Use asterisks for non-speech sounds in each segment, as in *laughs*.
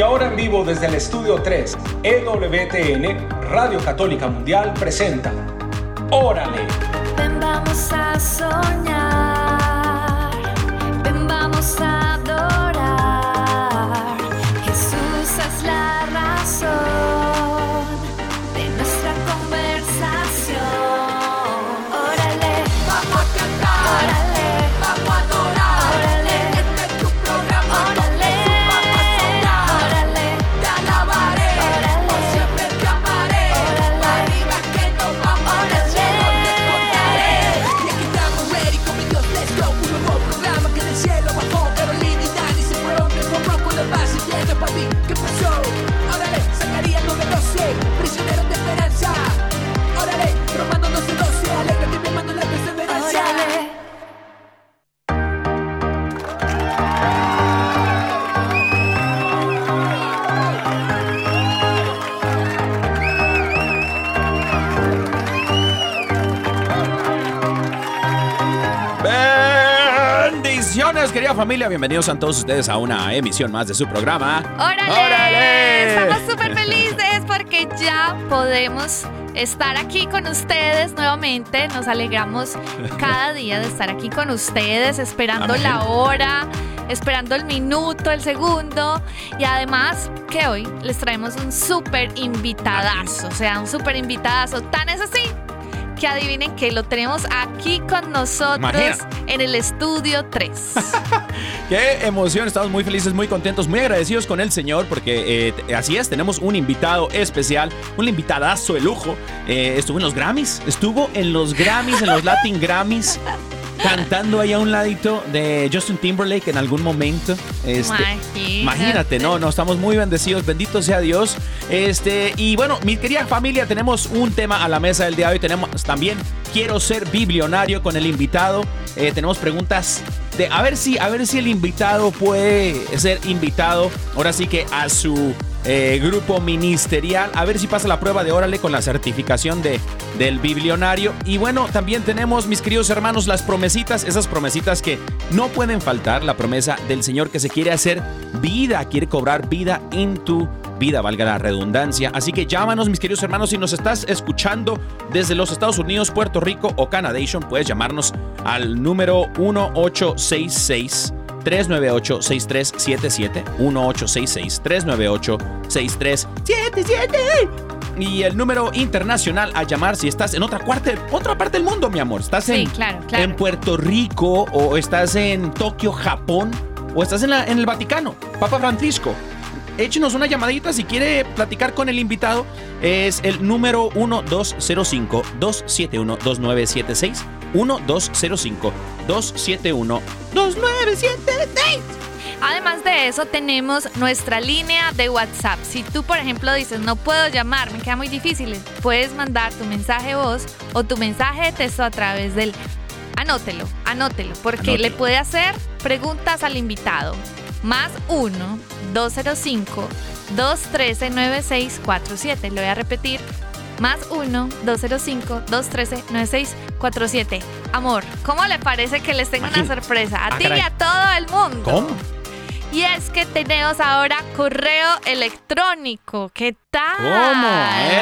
Y ahora en vivo desde el estudio 3, EWTN, Radio Católica Mundial presenta Órale. Familia. Bienvenidos a todos ustedes a una emisión más de su programa. ¡Órale! ¡Órale! Estamos súper felices porque ya podemos estar aquí con ustedes nuevamente. Nos alegramos cada día de estar aquí con ustedes, esperando Amén. la hora, esperando el minuto, el segundo. Y además que hoy les traemos un súper invitadazo, o sea, un súper invitadazo. Tan es así que adivinen que lo tenemos aquí con nosotros Imagina. en el estudio 3. *laughs* Qué emoción, estamos muy felices, muy contentos, muy agradecidos con el Señor porque eh, así es, tenemos un invitado especial, un invitadazo de lujo. Eh, estuvo en los Grammys, estuvo en los Grammys, en los Latin Grammys, cantando ahí a un ladito de Justin Timberlake en algún momento. Este, Imagínate. Imagínate, no, no, estamos muy bendecidos, bendito sea Dios. Este, y bueno, mi querida familia, tenemos un tema a la mesa del día de hoy. Tenemos también Quiero ser biblionario con el invitado. Eh, tenemos preguntas de a ver si, a ver si el invitado puede ser invitado. Ahora sí que a su eh, grupo ministerial. A ver si pasa la prueba de órale con la certificación de, del biblionario. Y bueno, también tenemos, mis queridos hermanos, las promesitas, esas promesitas que no pueden faltar. La promesa del Señor que se quiere hacer vida, quiere cobrar vida en tu vida, valga la redundancia. Así que llámanos, mis queridos hermanos, si nos estás escuchando desde los Estados Unidos, Puerto Rico o Canadation, puedes llamarnos al número 1866 398-6377 1866-398-6377 y el número internacional a llamar si estás en otra parte, otra parte del mundo, mi amor. Estás Sí, en, claro, claro. en Puerto Rico o estás en Tokio, Japón o estás en, la- en el Vaticano, Papa Francisco. Échenos una llamadita si quiere platicar con el invitado. Es el número 1205-271-2976. 1205-271-2976. Además de eso, tenemos nuestra línea de WhatsApp. Si tú, por ejemplo, dices, no puedo llamar, me queda muy difícil, puedes mandar tu mensaje voz o tu mensaje de texto a través del... Anótelo, anótelo, porque Anótelo. le puede hacer preguntas al invitado. Más 1-205-213-9647. Lo voy a repetir. Más 1-205-213-9647. Amor, ¿cómo le parece que les tengo una sorpresa? A Ah, ti y a todo el mundo. ¿Cómo? Y es que tenemos ahora correo electrónico. ¿Qué tal? ¿Cómo?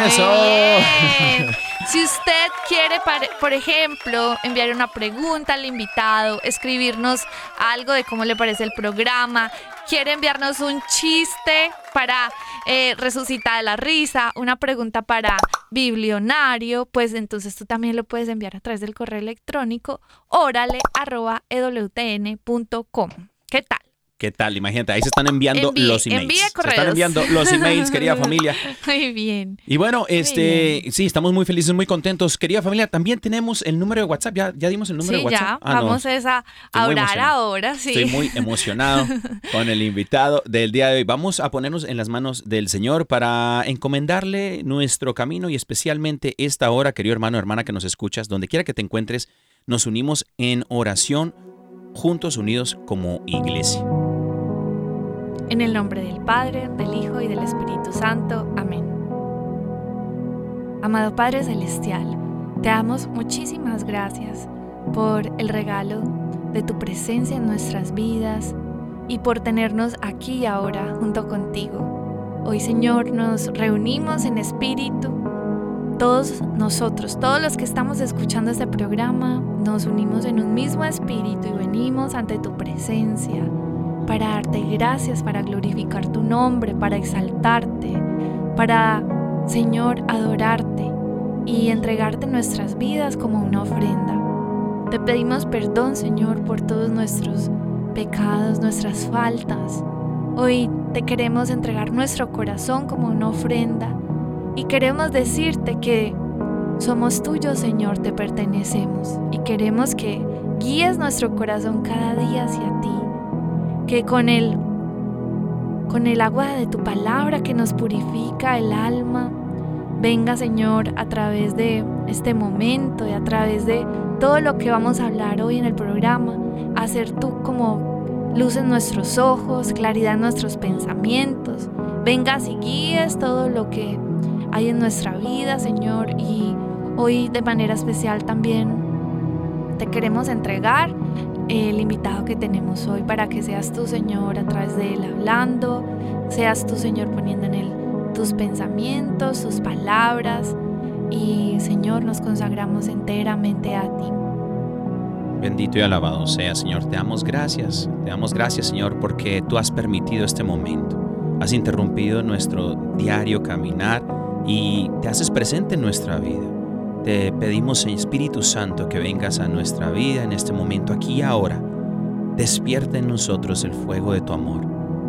Eso. Bien. Si usted quiere, por ejemplo, enviar una pregunta al invitado, escribirnos algo de cómo le parece el programa, quiere enviarnos un chiste para eh, resucitar la risa, una pregunta para biblionario, pues entonces tú también lo puedes enviar a través del correo electrónico órale@ewtn.com. ¿Qué tal? ¿Qué tal? Imagínate, ahí se están enviando Envíe- los emails. envíe se están enviando los emails, querida *laughs* familia. Muy bien. Y bueno, este, bien. sí, estamos muy felices, muy contentos. Querida familia, también tenemos el número de WhatsApp. ¿Ya, ya dimos el número Sí, de ya. WhatsApp? Ah, no. Vamos a, a ahora, sí. Estoy muy emocionado *laughs* con el invitado del día de hoy. Vamos a ponernos en las manos del Señor para encomendarle nuestro camino y especialmente esta hora, querido hermano, hermana que nos escuchas, donde quiera que te encuentres, nos unimos en oración, juntos unidos como iglesia. En el nombre del Padre, del Hijo y del Espíritu Santo. Amén. Amado Padre Celestial, te damos muchísimas gracias por el regalo de tu presencia en nuestras vidas y por tenernos aquí ahora junto contigo. Hoy Señor nos reunimos en espíritu. Todos nosotros, todos los que estamos escuchando este programa, nos unimos en un mismo espíritu y venimos ante tu presencia para darte gracias, para glorificar tu nombre, para exaltarte, para, Señor, adorarte y entregarte nuestras vidas como una ofrenda. Te pedimos perdón, Señor, por todos nuestros pecados, nuestras faltas. Hoy te queremos entregar nuestro corazón como una ofrenda y queremos decirte que somos tuyos, Señor, te pertenecemos y queremos que guíes nuestro corazón cada día hacia ti que con el con el agua de tu palabra que nos purifica el alma, venga Señor a través de este momento y a través de todo lo que vamos a hablar hoy en el programa, a ser tú como luz en nuestros ojos, claridad en nuestros pensamientos. Vengas y guíes todo lo que hay en nuestra vida, Señor, y hoy de manera especial también te queremos entregar el invitado que tenemos hoy para que seas tú, Señor, a través de él hablando, seas tú, Señor, poniendo en él tus pensamientos, tus palabras y, Señor, nos consagramos enteramente a ti. Bendito y alabado sea, Señor. Te damos gracias. Te damos gracias, Señor, porque tú has permitido este momento. Has interrumpido nuestro diario caminar y te haces presente en nuestra vida. Te pedimos, Espíritu Santo, que vengas a nuestra vida en este momento, aquí y ahora. Despierta en nosotros el fuego de tu amor.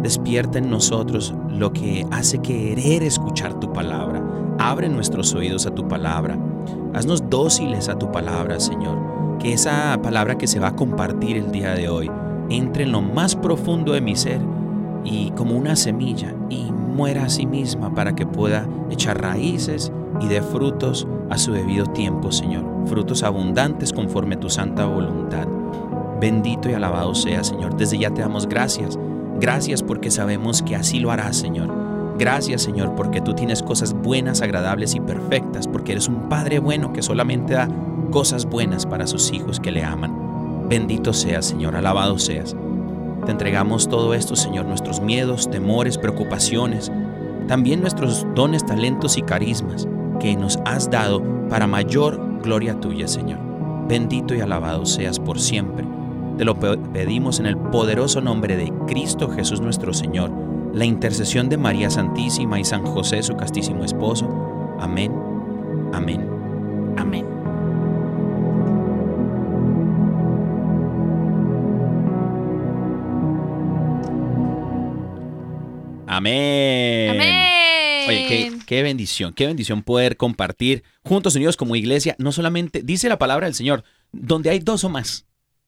Despierta en nosotros lo que hace querer escuchar tu palabra. Abre nuestros oídos a tu palabra. Haznos dóciles a tu palabra, Señor. Que esa palabra que se va a compartir el día de hoy entre en lo más profundo de mi ser y como una semilla y muera a sí misma para que pueda echar raíces y dé frutos a su debido tiempo, Señor. Frutos abundantes conforme tu santa voluntad. Bendito y alabado sea, Señor. Desde ya te damos gracias. Gracias porque sabemos que así lo harás, Señor. Gracias, Señor, porque tú tienes cosas buenas, agradables y perfectas, porque eres un Padre bueno que solamente da cosas buenas para sus hijos que le aman. Bendito seas, Señor, alabado seas. Te entregamos todo esto, Señor, nuestros miedos, temores, preocupaciones, también nuestros dones, talentos y carismas que nos has dado para mayor gloria tuya, Señor. Bendito y alabado seas por siempre. Te lo pe- pedimos en el poderoso nombre de Cristo Jesús nuestro Señor, la intercesión de María Santísima y San José, su castísimo esposo. Amén, amén. Amén. Amén. Amén. Oye, qué, qué bendición, qué bendición poder compartir juntos unidos como iglesia. No solamente, dice la palabra del Señor, donde hay dos o más,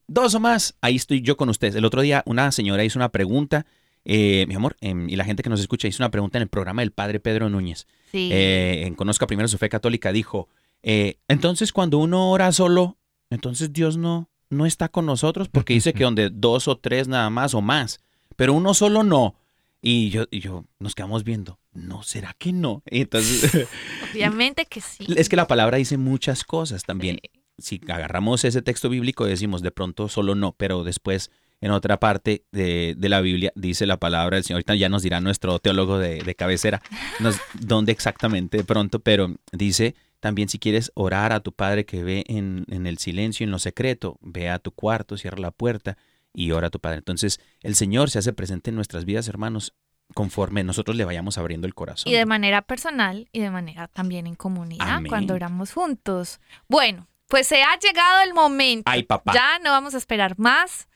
dos o más, ahí estoy yo con ustedes. El otro día una señora hizo una pregunta, eh, mi amor, em, y la gente que nos escucha hizo una pregunta en el programa del Padre Pedro Núñez. Sí. Eh, en Conozca Primero su Fe Católica, dijo, eh, entonces cuando uno ora solo, entonces Dios no, no está con nosotros, porque dice que *laughs* donde dos o tres nada más o más, pero uno solo no. Y yo, y yo nos quedamos viendo, ¿no? ¿Será que no? Entonces, *laughs* *laughs* Obviamente que sí. es que la palabra dice muchas cosas también. Sí. Si agarramos ese texto bíblico decimos de pronto solo no, pero después en otra parte de, de la Biblia dice la palabra del Señor. Ahorita ya nos dirá nuestro teólogo de, de cabecera nos- dónde exactamente de pronto, pero dice también si quieres orar a tu Padre que ve en, en el silencio, en lo secreto, ve a tu cuarto, cierra la puerta y ora a tu Padre. Entonces el Señor se hace presente en nuestras vidas, hermanos, conforme nosotros le vayamos abriendo el corazón. Y de manera personal y de manera también en comunidad, Amén. cuando oramos juntos. Bueno, pues se ha llegado el momento. Ay, papá. Ya no vamos a esperar más,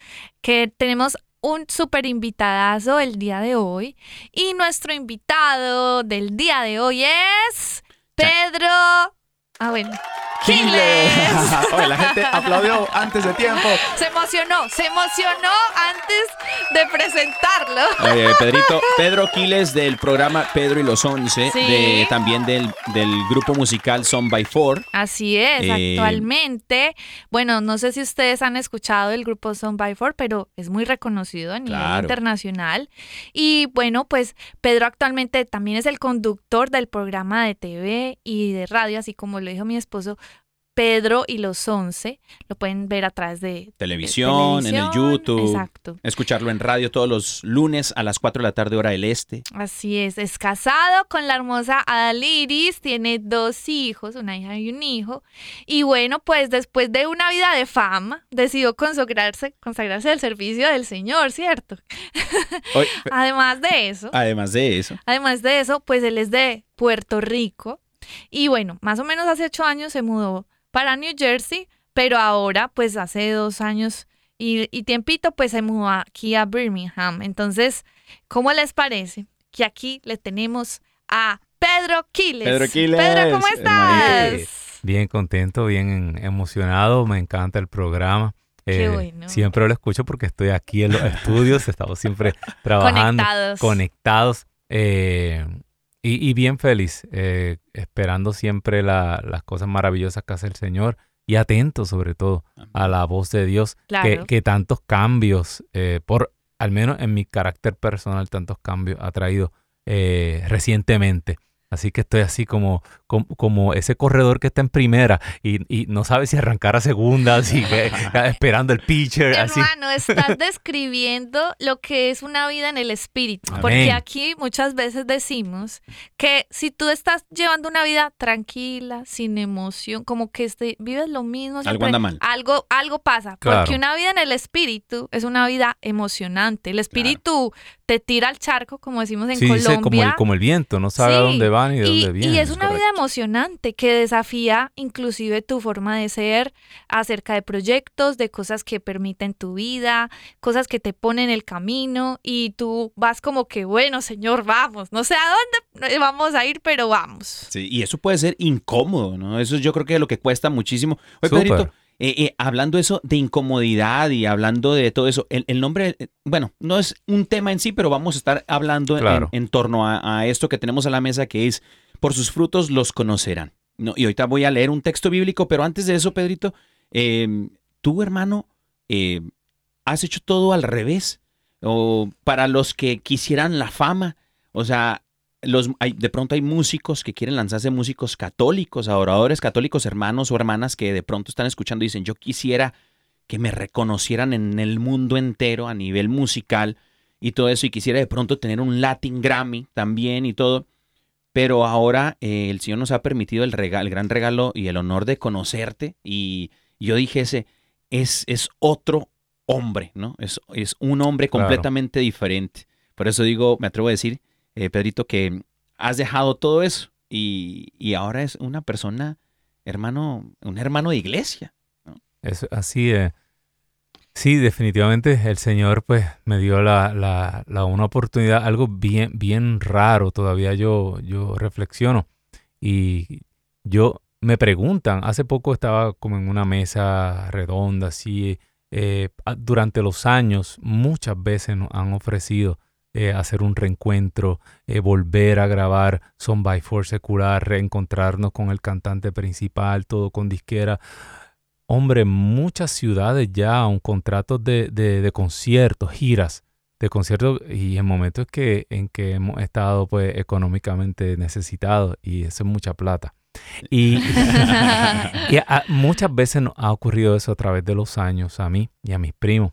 que tenemos un súper invitadazo el día de hoy. Y nuestro invitado del día de hoy es Pedro. Ah, bueno. Quiles. *laughs* Oye, la gente aplaudió antes de tiempo. Se emocionó, se emocionó antes de presentarlo. Oye, Pedrito, Pedro Quiles del programa Pedro y los Once, Sí. de, también del, del grupo musical Son by Four. Así es, Eh, actualmente. Bueno, no sé si ustedes han escuchado el grupo Son by Four, pero es muy reconocido a nivel Claro. internacional. Y bueno, pues Pedro actualmente también es el conductor del programa de TV y de radio, así como lo dijo mi esposo. Pedro y los Once, lo pueden ver a través de Televisión, de en el. YouTube. Exacto. Escucharlo en radio todos los lunes a las 4 de la tarde, hora del este. Así es, es casado con la hermosa Adaliris, tiene dos hijos, una hija y un hijo. Y bueno, pues después de una vida de fama, decidió consagrarse, consagrarse al servicio del Señor, ¿cierto? *laughs* Además de eso, además de eso, además de eso, pues él es de Puerto Rico. Y bueno, más o menos hace ocho años se mudó para New Jersey, pero ahora, pues hace dos años y, y tiempito, pues se mudó aquí a Birmingham. Entonces, ¿cómo les parece que aquí le tenemos a Pedro Quiles? Pedro Quiles, Pedro, ¿cómo estás? Bien contento, bien emocionado, me encanta el programa. Eh, Qué bueno. Siempre lo escucho porque estoy aquí en los estudios, estamos siempre *laughs* trabajando, Conectados. conectados eh, y, y bien feliz, eh, esperando siempre la- las cosas maravillosas que hace el Señor y atento sobre todo a la voz de Dios, que, Claro. que tantos cambios, eh, por al menos en mi carácter personal, tantos cambios ha traído eh, recientemente. Así que estoy así como, como, como ese corredor que está en primera y, y no sabe si arrancar a segunda, *laughs* así que, esperando el pitcher, así. Hermano, estás *laughs* describiendo lo que es una vida en el espíritu. Amén. Porque aquí muchas veces decimos que si tú estás llevando una vida tranquila, sin emoción, como que este, vives lo mismo. siempre, anda mal. Algo, algo pasa. Claro. Porque una vida en el espíritu es una vida emocionante. El espíritu te tira al charco, como decimos en Sí, dice como Colombia. el, como el viento, no sabe a dónde va ni de y, dónde viene. y es una vida emocionante que desafía inclusive tu forma de ser acerca de proyectos, de cosas que permiten tu vida, cosas que te ponen el camino y tú vas como que, bueno, señor, vamos, no sé a dónde vamos a ir, pero vamos. Sí, y eso puede ser incómodo, ¿no? Eso yo creo que es lo que cuesta muchísimo. Oye, Súper. Pedrito, eh, eh, hablando eso de incomodidad y hablando de todo eso, el, el nombre, eh, bueno, no es un tema en sí, pero vamos a estar hablando en- Claro. en, torno a, a esto que tenemos a la mesa, que es, por sus frutos los conocerán. No, y ahorita voy a leer un texto bíblico, pero antes de eso, Pedrito, eh, tú, hermano, eh, has hecho todo al revés. O para los que quisieran la fama, o sea, los, hay, de pronto hay músicos que quieren lanzarse músicos católicos, adoradores católicos, hermanos o hermanas que de pronto están escuchando y dicen, yo quisiera que me reconocieran en el mundo entero a nivel musical y todo eso, y quisiera de pronto tener un Latin Grammy también y todo. Pero ahora eh, el Señor nos ha permitido el, el gran regalo y el honor de conocerte. Y yo dije ese, es, es otro hombre, ¿no? Es, es un hombre Claro. completamente diferente. Por eso digo, me atrevo a decir, eh, Pedrito, que has dejado todo eso y, y ahora es una persona, hermano, un hermano de iglesia. Es así es. Sí, definitivamente el Señor pues me dio la, la, una oportunidad, algo bien, bien raro, todavía yo, yo reflexiono. Y yo me preguntan, hace poco estaba como en una mesa redonda, así, eh, durante los años muchas veces nos han ofrecido eh, hacer un reencuentro, eh, volver a grabar Son by Four secular, reencontrarnos con el cantante principal, todo con disquera. Hombre, muchas ciudades ya, un contratos de, de, de conciertos, giras de conciertos y en momentos que, en que hemos estado pues económicamente necesitados y eso es mucha plata. Y, *laughs* y a- muchas veces nos ha ocurrido eso a través de los años a mí y a mis primos.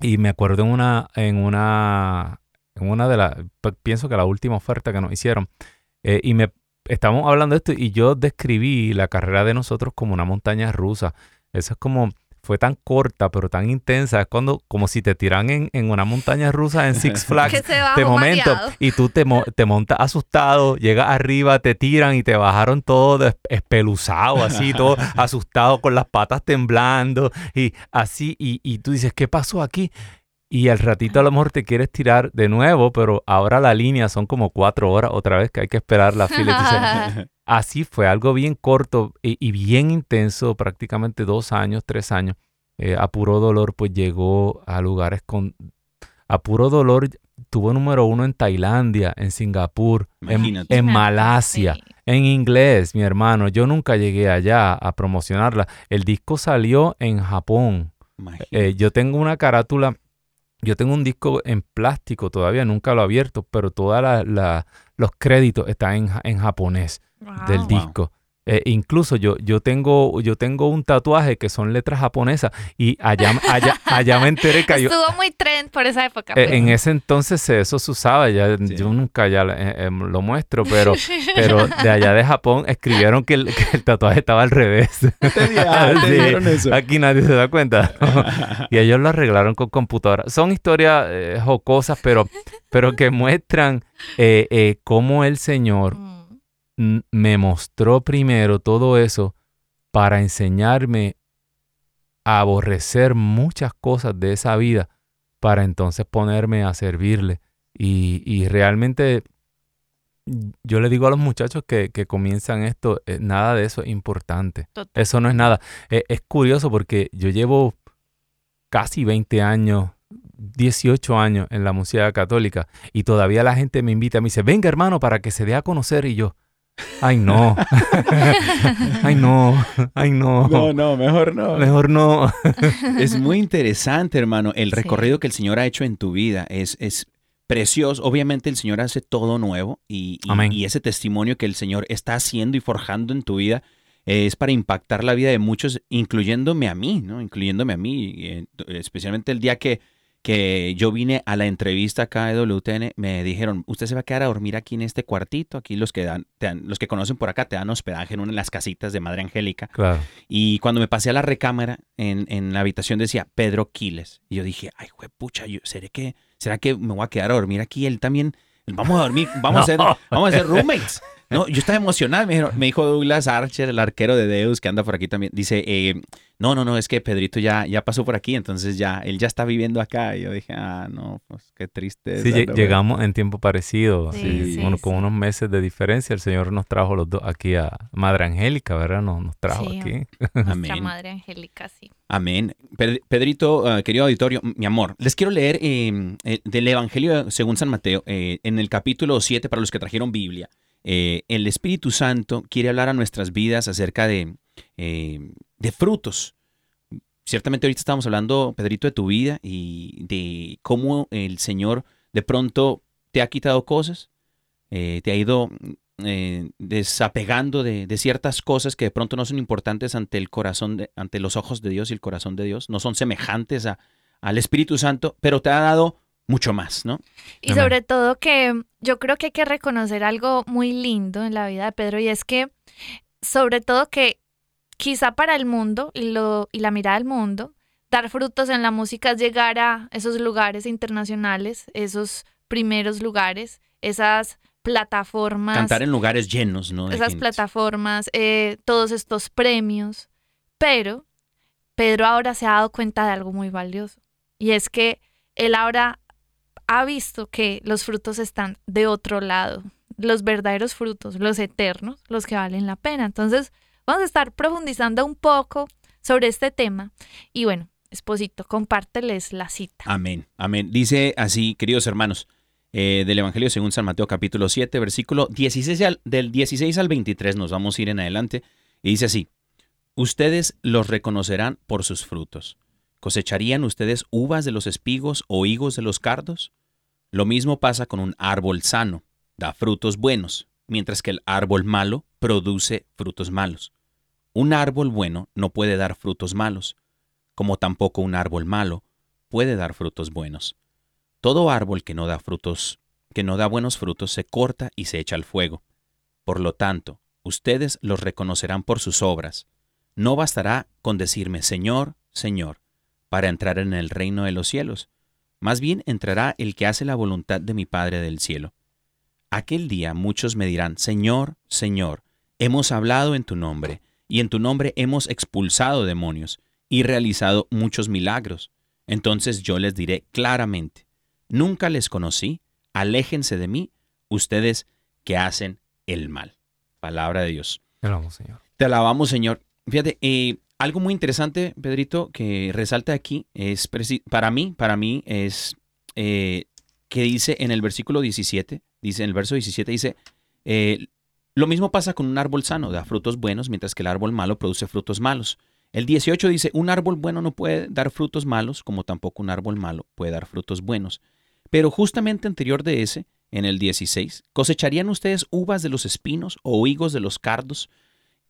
Y me acuerdo en una, en una, en una de las, pienso que la última oferta que nos hicieron, eh, y me estamos hablando de esto y yo describí la carrera de nosotros como una montaña rusa. Eso es como, fue tan corta pero tan intensa, es cuando, como si te tiran en, en una montaña rusa en Six *laughs* Flags de momento mareado. y tú te, te montas asustado, llegas arriba, te tiran y te bajaron todo espeluzado, así, todo *laughs* asustado con las patas temblando y así, y, y tú dices, ¿qué pasó aquí? Y al ratito a lo mejor te quieres tirar de nuevo, pero ahora la línea son como cuatro horas otra vez que hay que esperar la fila. *laughs* Así fue, algo bien corto y, y bien intenso, prácticamente dos años, tres años. Eh, a puro dolor, pues llegó a lugares con... A puro dolor tuvo número uno en Tailandia, en Singapur, en, Imagínate. en Malasia, Sí. en inglés, mi hermano. Yo nunca llegué allá a promocionarla. El disco salió en Japón. Eh, yo tengo una carátula, yo tengo un disco en plástico todavía, nunca lo he abierto, pero todos los créditos están en, en japonés del Wow. Eh, incluso yo, yo, tengo, yo tengo un tatuaje que son letras japonesas y allá, allá, *laughs* allá me enteré que yo- Estuvo muy trend por esa época. eh, en ese entonces eso se usaba, ya, Sí. yo nunca ya eh, eh, lo muestro, pero, *laughs* pero de allá de Japón escribieron que el, que el tatuaje estaba al revés. Ah, *laughs* Sí, eso. Aquí nadie se da cuenta. y ellos lo arreglaron con computadora. Son historias eh, jocosas, pero, pero que muestran eh, eh, cómo el Señor Mm. Me mostró primero todo eso para enseñarme a aborrecer muchas cosas de esa vida para entonces ponerme a servirle. Y, y realmente yo le digo a los muchachos que, que comienzan esto, eh, nada de eso es importante. Total. Eso no es nada. Eh, es curioso porque yo llevo casi 20 años, 18 años en la música católica y todavía la gente me invita, me dice, venga hermano para que se dé a conocer y yo, ay no, *laughs* ay no, ay no, No, no, mejor no. mejor no. Es muy interesante, hermano, el Sí. recorrido que el Señor ha hecho en tu vida. Es, es precioso. Obviamente el Señor hace todo nuevo y, y- Amén. y ese testimonio que el Señor está haciendo y forjando en tu vida es para impactar la vida de muchos, incluyéndome a mí, ¿no? Incluyéndome a mí, eh, especialmente el día que, que yo vine a la entrevista acá de WTN, me dijeron, usted se va a quedar a dormir aquí en este cuartito, aquí los que dan, te dan- los que conocen por acá te dan hospedaje en una de las casitas de Madre Angélica. Claro. Y cuando me pasé a la recámara, en, en la habitación decía Pedro Quiles. Y yo dije, ay, pucha, yo, ¿seré que, ¿será que me voy a quedar a dormir aquí? Él también, vamos a dormir, vamos, a, *laughs* ser, vamos a ser roommates. No, yo estaba emocionado. Me, dijeron- me dijo Douglas Archer, el arquero de Deus, que anda por aquí también. Dice, eh, no, no, no, es que Pedrito ya, ya pasó por aquí, entonces ya, él ya está viviendo acá. Y yo dije, ah, no, pues qué triste. Sí, lle- llegamos en tiempo parecido, Sí, sí, sí, uno- sí. con unos meses de diferencia. El Señor nos trajo los dos aquí a Madre Angélica, ¿verdad? Nos, nos trajo Sí, aquí. *laughs* Nuestra Amén. madre angélica, sí. Amén. Ped- Pedrito, ah, querido auditorio, mi amor, les quiero leer eh, eh, del Evangelio según San Mateo, eh, en el capítulo 7, para los que trajeron Biblia. Eh, el Espíritu Santo quiere hablar a nuestras vidas acerca de, eh, de frutos. Ciertamente ahorita estamos hablando, Pedrito, de tu vida y de cómo el Señor de pronto te ha quitado cosas, eh, te ha ido eh, desapegando de, ciertas cosas que de pronto no son importantes ante el corazón, de- ante los ojos de Dios y el corazón de Dios, no son semejantes a, al Espíritu Santo, pero te ha dado mucho más, ¿no? Y sobre todo que yo creo que hay que reconocer algo muy lindo en la vida de Pedro y es que sobre todo que quizá para el mundo y, lo, y la mirada del mundo, dar frutos en la música es llegar a esos lugares internacionales, esos primeros lugares, esas plataformas, Cantar en lugares llenos, ¿no? De esas gente. plataformas, eh, todos estos premios. Pero Pedro ahora se ha dado cuenta de algo muy valioso. Y es que él ahora ha visto que los frutos están de otro lado. Los verdaderos frutos, los eternos, los que valen la pena. Entonces, vamos a estar profundizando un poco sobre este tema. Y bueno, Esposito, compárteles la cita. Amén, amén. Dice así, queridos hermanos, eh, del Evangelio según San Mateo capítulo 7, versículo 16 al- del 16 al 23, nos vamos a ir en adelante, y dice así, ustedes los reconocerán por sus frutos. ¿Cosecharían ustedes uvas de los espigos o higos de los cardos? Lo mismo pasa con un árbol sano, da frutos buenos, mientras que el árbol malo produce frutos malos. Un árbol bueno no puede dar frutos malos, como tampoco un árbol malo puede dar frutos buenos. Todo árbol que no da frutos, que no da buenos frutos, se corta y se echa al fuego. Por lo tanto, ustedes los reconocerán por sus obras. No bastará con decirme Señor, Señor, para entrar en el reino de los cielos. Más bien entrará el que hace la voluntad de mi Padre del cielo. Aquel día muchos me dirán, Señor, Señor, hemos hablado en tu nombre, y en tu nombre hemos expulsado demonios, y realizado muchos milagros. Entonces yo les diré claramente, nunca les conocí, aléjense de mí, ustedes que hacen el mal. Palabra de Dios. Te alabamos, Señor. Te alabamos, Señor. Fíjate, eh, algo muy interesante, Pedrito, que resalta aquí es, para mí, para mí es eh, que dice en el versículo 17, dice en el verso 17, dice, eh, lo mismo pasa con un árbol sano, da frutos buenos, mientras que el árbol malo produce frutos malos. El 18 dice, un árbol bueno no puede dar frutos malos, como tampoco un árbol malo puede dar frutos buenos. Pero justamente anterior de ese, en el 16, ¿cosecharían ustedes uvas de los espinos o higos de los cardos?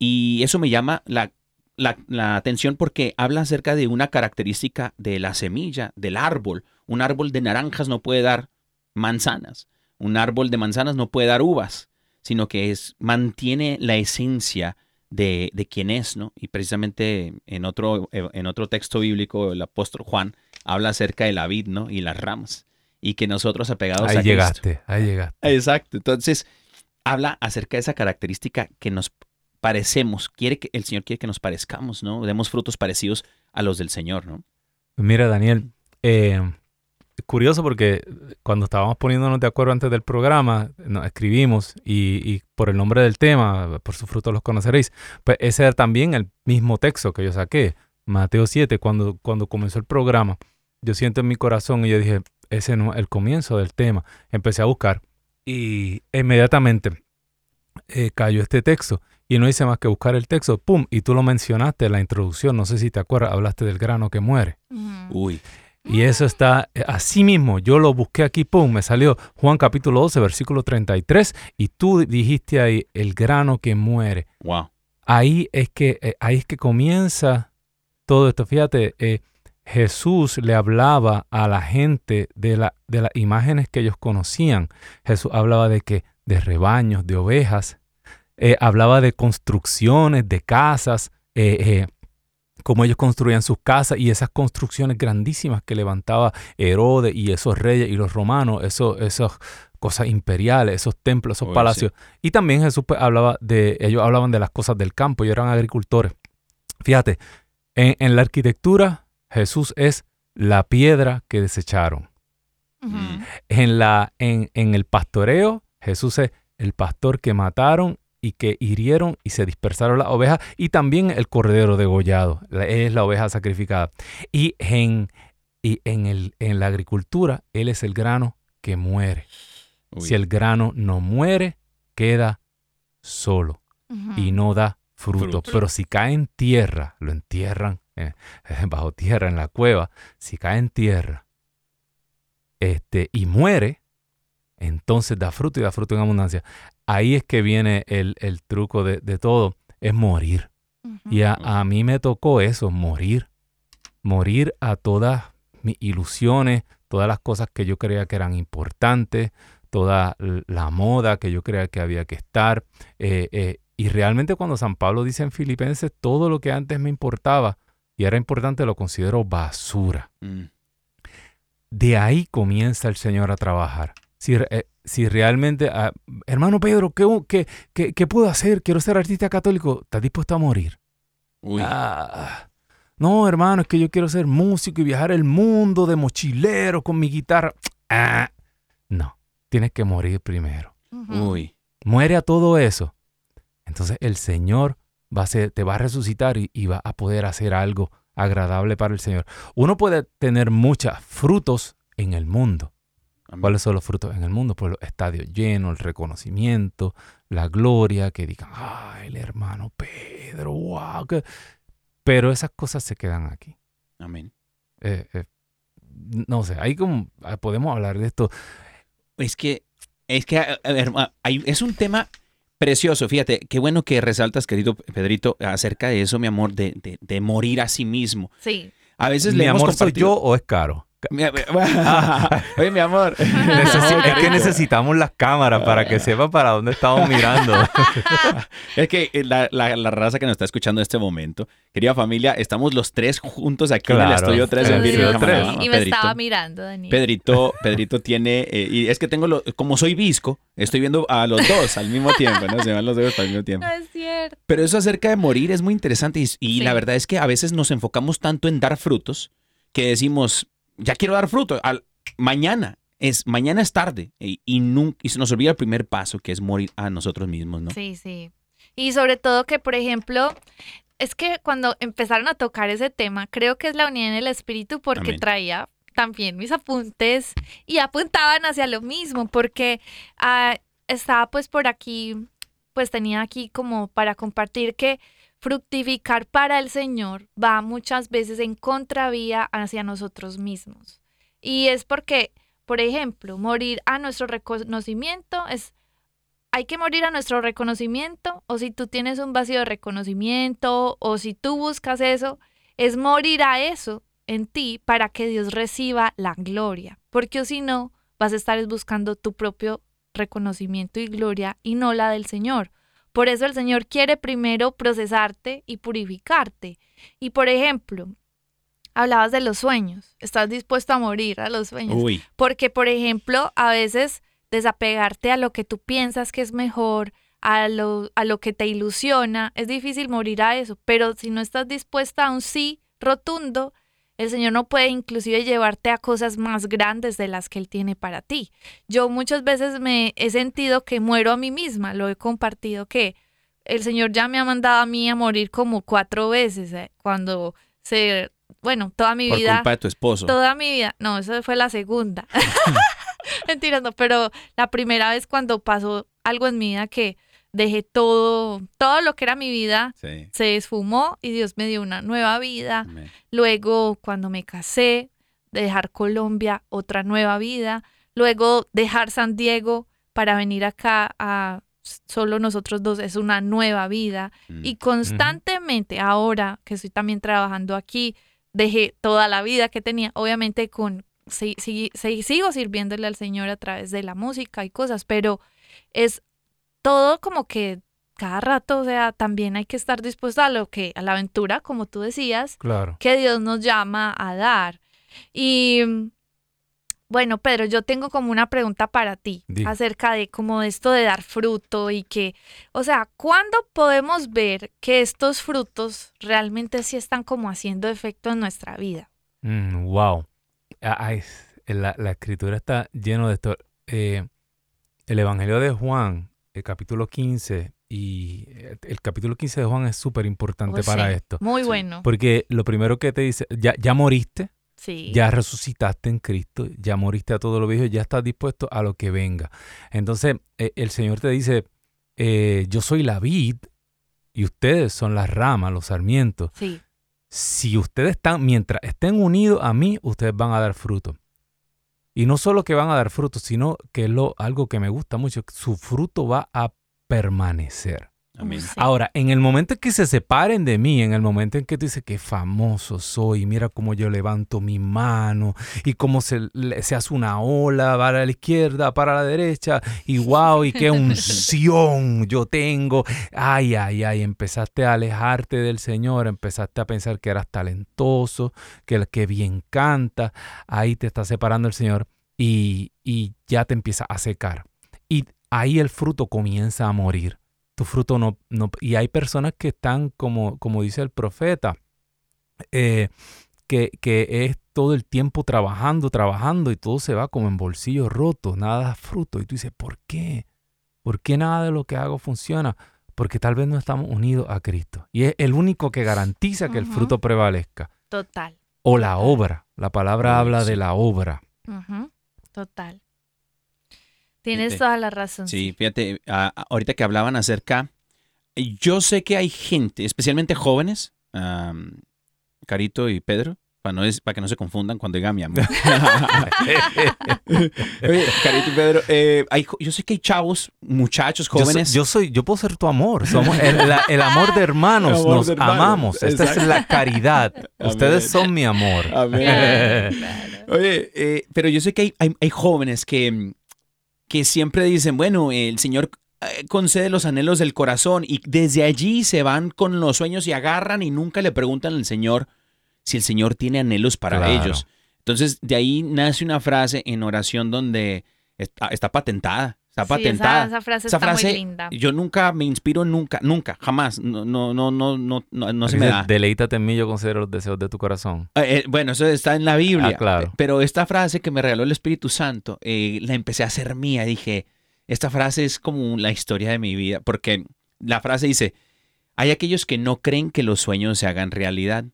Y eso me llama la, la- la atención porque habla acerca de una característica de la semilla, del árbol. Un árbol de naranjas no puede dar manzanas. Un árbol de manzanas no puede dar uvas, sino que es, mantiene la esencia de, de quién es, ¿no? Y precisamente en otro, en otro texto bíblico, el apóstol Juan habla acerca de la vid, ¿no? Y las ramas. Y que nosotros apegados a Ahí Cristo- llegaste, ahí llegaste. Exacto. Entonces, habla acerca de esa característica que nos parecemos. Quiere que el Señor quiere que nos parezcamos, ¿no? Demos frutos parecidos a los del Señor, ¿no? Mira, Daniel, eh, curioso porque cuando estábamos poniéndonos de acuerdo antes del programa, nos escribimos y, y por el nombre del tema, por sus frutos los conoceréis, pues ese era también el mismo texto que yo saqué, Mateo 7, cuando, cuando comenzó el programa. Yo siento en mi corazón y yo dije, ese no es el comienzo del tema. Empecé a buscar y inmediatamente eh, cayó este texto. Y no hice más que buscar el texto, ¡pum! Y tú lo mencionaste en la introducción, no sé si te acuerdas, hablaste del grano que muere. Uy. Y eso está eh, así mismo. Yo lo busqué aquí, pum, me salió Juan capítulo 12, versículo 33, y tú dijiste ahí el grano que muere. Wow. Ahí es que eh, ahí es que comienza todo esto. Fíjate, eh, Jesús le hablaba a la gente de, la, de las imágenes que ellos conocían. Jesús hablaba de que de rebaños, de ovejas, eh, hablaba de construcciones, de casas, eh, eh, cómo ellos construían sus casas y esas construcciones grandísimas que levantaba Herodes y esos reyes y los romanos, esos, esas cosas imperiales, esos templos, esos Oye, palacios. Y también Jesús pues, hablaba de, ellos hablaban de las cosas del campo, ellos eran agricultores. Fíjate, en, en la arquitectura Jesús es la piedra que desecharon. Ujú. En, la, en, en el pastoreo, Jesús es el pastor que mataron y que hirieron y se dispersaron las ovejas, y también el cordero degollado, la- es la oveja sacrificada. Y en, y en, el, en la agricultura, Él es el grano que muere. Uy. Si el grano no muere, queda solo y no da fruto. Fruto. Pero si cae en tierra, lo entierran eh, *laughs* bajo tierra en la cueva, si cae en tierra este, y muere, entonces da fruto y da fruto en abundancia. Ahí es que viene el, el truco de, de todo, es morir. Y a, a mí me tocó eso, morir. Morir a todas mis ilusiones, todas las cosas que yo creía que eran importantes, toda la moda que yo creía que había que estar. eh, eh, y realmente cuando San Pablo dice en Filipenses, todo lo que antes me importaba y era importante lo considero basura. Mm. De ahí comienza el Señor a trabajar. Si, eh, si realmente, ah, hermano Pedro, ¿qué, qué, qué, qué puedo hacer? Quiero ser artista católico. ¿Estás dispuesto a morir? Uy. Ah, no, hermano, es que yo quiero ser músico y viajar el mundo de mochilero con mi guitarra. Ah, no, tienes que morir primero. Uy. Muere a todo eso. Entonces el Señor va a ser, te va a resucitar y, y va a poder hacer algo agradable para el Señor. Uno puede tener muchos frutos en el mundo. Amén. ¿Cuáles son los frutos en el mundo? Pues los estadios llenos, el reconocimiento, la gloria, que digan, ah, el hermano Pedro, wow. que-". Pero esas cosas se quedan aquí. Amén. Eh, eh, no sé, ahí como ah, podemos hablar de esto. Es que, es que, a- a ver, hay- es un tema precioso. Fíjate, qué bueno que resaltas, querido Pedrito, acerca de eso, mi amor, de, de- de morir a sí mismo. Sí. A veces ¿Mi le hemos amor soy yo o es caro? *laughs* Oye, mi amor. *laughs* Necesi- es que necesitamos las cámaras para que sepa para dónde estamos mirando. *laughs* Es que eh, la, la- la raza que nos está escuchando en este momento, querida familia, estamos los tres juntos aquí en el estudio 3 en Virgen. Jamanaba, y me Pedrito. estaba mirando, Daniel. Pedrito, Pedrito tiene, eh, y es que tengo, lo- como soy visco, estoy viendo a los dos al mismo tiempo, ¿no? Se van los dos al mismo tiempo. No es cierto. Pero eso acerca de morir es muy interesante y, y Sí. la verdad es que a veces nos enfocamos tanto en dar frutos que decimos, ya quiero dar fruto, al, mañana, es, mañana es tarde y, y, nun- y se nos olvida el primer paso, que es morir a nosotros mismos, ¿no? Sí, sí. Y sobre todo que, por ejemplo, es que cuando empezaron a tocar ese tema, creo que es la unidad en el espíritu porque Amén. traía también mis apuntes y apuntaban hacia lo mismo, porque ah, estaba pues por aquí, pues tenía aquí como para compartir que fructificar para el Señor va muchas veces en contravía hacia nosotros mismos. Y es porque, por ejemplo, morir a nuestro reconocimiento es hay que morir a nuestro reconocimiento o si tú tienes un vacío de reconocimiento o si tú buscas eso, es morir a eso en ti para que Dios reciba la gloria, porque si no, vas a estar es buscando tu propio reconocimiento y gloria y no la del Señor. Por eso el Señor quiere primero procesarte y purificarte. Y por ejemplo, hablabas de los sueños, estás dispuesto a morir a los sueños. Uy, Porque, por ejemplo, a veces desapegarte a lo que tú piensas que es mejor, a lo, a lo que te ilusiona, es difícil morir a eso, pero si no estás dispuesta a un sí rotundo, el Señor no puede inclusive llevarte a cosas más grandes de las que Él tiene para ti. Yo muchas veces me he sentido que muero a mí misma, lo he compartido que el Señor ya me ha mandado a mí a morir como cuatro veces eh, cuando se, bueno, toda mi por vida... culpa de tu esposo. Toda mi vida. No, esa fue la segunda. *laughs* *laughs* Mentiras, no, pero la primera vez cuando pasó algo en mi vida que dejé todo, todo lo que era mi vida Sí. se esfumó y Dios me dio una nueva vida. Amén. Luego, cuando me casé, dejar Colombia, otra nueva vida. Luego, dejar San Diego para venir acá a solo nosotros dos es una nueva vida. Mm. Y constantemente, ahora que estoy también trabajando aquí, dejé toda la vida que tenía, obviamente con sí- sí- sí- sigo sirviéndole al Señor a través de la música y cosas, pero es todo como que cada rato, o sea, también hay que estar dispuesto a lo que, a la aventura, como tú decías, Claro. que Dios nos llama a dar. Y mm, bueno, Pedro, yo tengo como una pregunta para ti acerca de como esto de dar fruto y que, o sea, ¿cuándo podemos ver que estos frutos realmente sí están como haciendo efecto en nuestra vida? Mm, wow. Ay, la, la escritura está lleno de esto. Eh, el Evangelio de Juan, el capítulo 15, y eh, el capítulo 15 de Juan es súper importante Oh, para sí, esto. Muy Sí. bueno. Porque lo primero que te dice, ya, ya moriste, Sí. ya resucitaste en Cristo, ya moriste a todo lo viejo, ya estás dispuesto a lo que venga. Entonces, eh, el Señor te dice, eh, yo soy la vid y ustedes son las ramas, los sarmientos. Sí. Si ustedes están, mientras estén unidos a mí, ustedes van a dar fruto. Y no solo que van a dar fruto, sino que lo, algo que me gusta mucho, su fruto va a permanecer. Amén. Sí. Ahora, en el momento en que se separen de mí, en el momento en que tú dices que famoso soy, mira cómo yo levanto mi mano y cómo se, se hace una ola para la izquierda, para la derecha, y wow, y qué *laughs* unción yo tengo. Ay, ay, ay, empezaste a alejarte del Señor, empezaste a pensar que eras talentoso, que el que bien canta, ahí te está separando el Señor y, y ya te empieza a secar. Y ahí el fruto comienza a morir tu fruto no, no... Y hay personas que están, como, como dice el profeta, eh, que, que es todo el tiempo trabajando, trabajando y todo se va como en bolsillos rotos, nada da fruto. Y tú dices, ¿por qué? ¿Por qué nada de lo que hago funciona? Porque tal vez no estamos unidos a Cristo. Y es el único que garantiza que el fruto prevalezca. Total. O la obra. La palabra habla de la obra. Total. Tienes Fíjate. toda la razón. Sí, fíjate, a- ahorita que hablaban acerca, yo sé que hay gente, especialmente jóvenes, am, Carito y Pedro, para, no es, para que no se confundan cuando diga mi amor. *laughs* Oye, Carito y Pedro, eh, hay yo sé que hay chavos, muchachos, Yo soy- jóvenes. Yo soy, yo, puedo ser tu amor. Somos el, la- el amor de hermanos. Amor nos de hermanos, amamos. Esta es exacto. la caridad. Ustedes Amén. son mi amor. Amén. *laughs* Claro. Oye, eh, pero yo sé que hay, hay- hay jóvenes que, que siempre dicen, bueno, el Señor eh, concede los anhelos del corazón y desde allí se van con los sueños y agarran y nunca le preguntan al Señor si el Señor tiene anhelos para Claro. ellos. Entonces, de ahí nace una frase en oración donde está, está patentada. Está Sí, esa- patentada. esa frase está muy linda. Yo nunca me inspiro, nunca, nunca, jamás. No, no, no, no, no, no, no se me da. Deleítate en mí, yo considero los deseos de tu corazón. Eh, eh, bueno, eso está en la Biblia. Ah, claro. Pero esta frase que me regaló el Espíritu Santo, eh, la empecé a hacer mía. Dije, esta frase es como la historia de mi vida. Porque la frase dice, hay aquellos que no creen que los sueños se hagan realidad.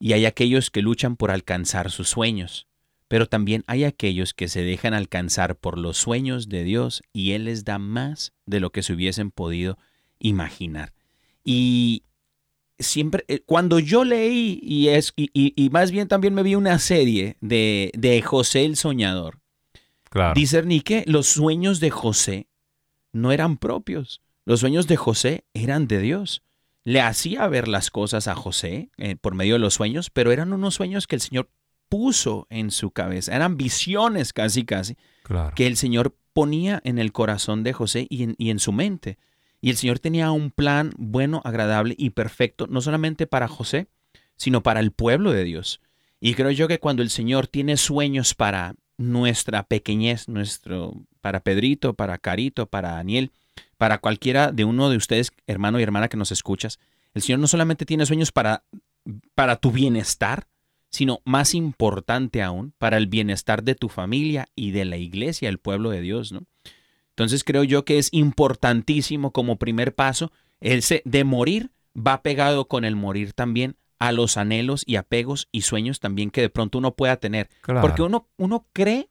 Y hay aquellos que luchan por alcanzar sus sueños. Pero también hay aquellos que se dejan alcanzar por los sueños de Dios y Él les da más de lo que se hubiesen podido imaginar. Y siempre, eh, cuando yo leí, y, es, y, y- y más bien también me vi una serie de, de José el Soñador, Claro. discerní que los sueños de José no eran propios. Los sueños de José eran de Dios. Le hacía ver las cosas a José eh, por medio de los sueños, pero eran unos sueños que el Señor puso en su cabeza. Eran visiones casi, casi, claro. que el Señor ponía en el corazón de José y en, y en su mente. Y el Señor tenía un plan bueno, agradable y perfecto, no solamente para José, sino para el pueblo de Dios. Y creo yo que cuando el Señor tiene sueños para nuestra pequeñez, nuestro, para Pedrito, para Carito, para Daniel, para cualquiera de uno de ustedes, hermano y hermana que nos escuchas, el Señor no solamente tiene sueños para, para tu bienestar, sino más importante aún, para el bienestar de tu familia y de la iglesia, el pueblo de Dios, ¿no? Entonces creo yo que es importantísimo como primer paso, ese de morir va pegado con el morir también a los anhelos y apegos y sueños también que de pronto uno pueda tener. Claro. Porque uno, uno cree